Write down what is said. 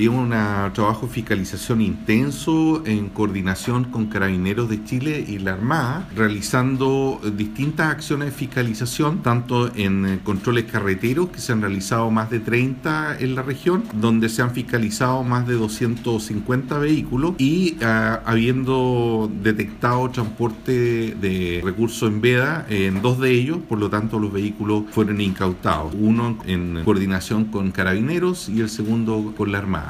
Y un trabajo de fiscalización intenso en coordinación con Carabineros de Chile y la Armada, realizando distintas acciones de fiscalización, tanto en controles carreteros, que se han realizado más de 30 en la región, donde se han fiscalizado más de 250 vehículos y ah, habiendo detectado transporte de recursos en veda en dos de ellos, por lo tanto los vehículos fueron incautados, uno en coordinación con Carabineros y el segundo con la Armada.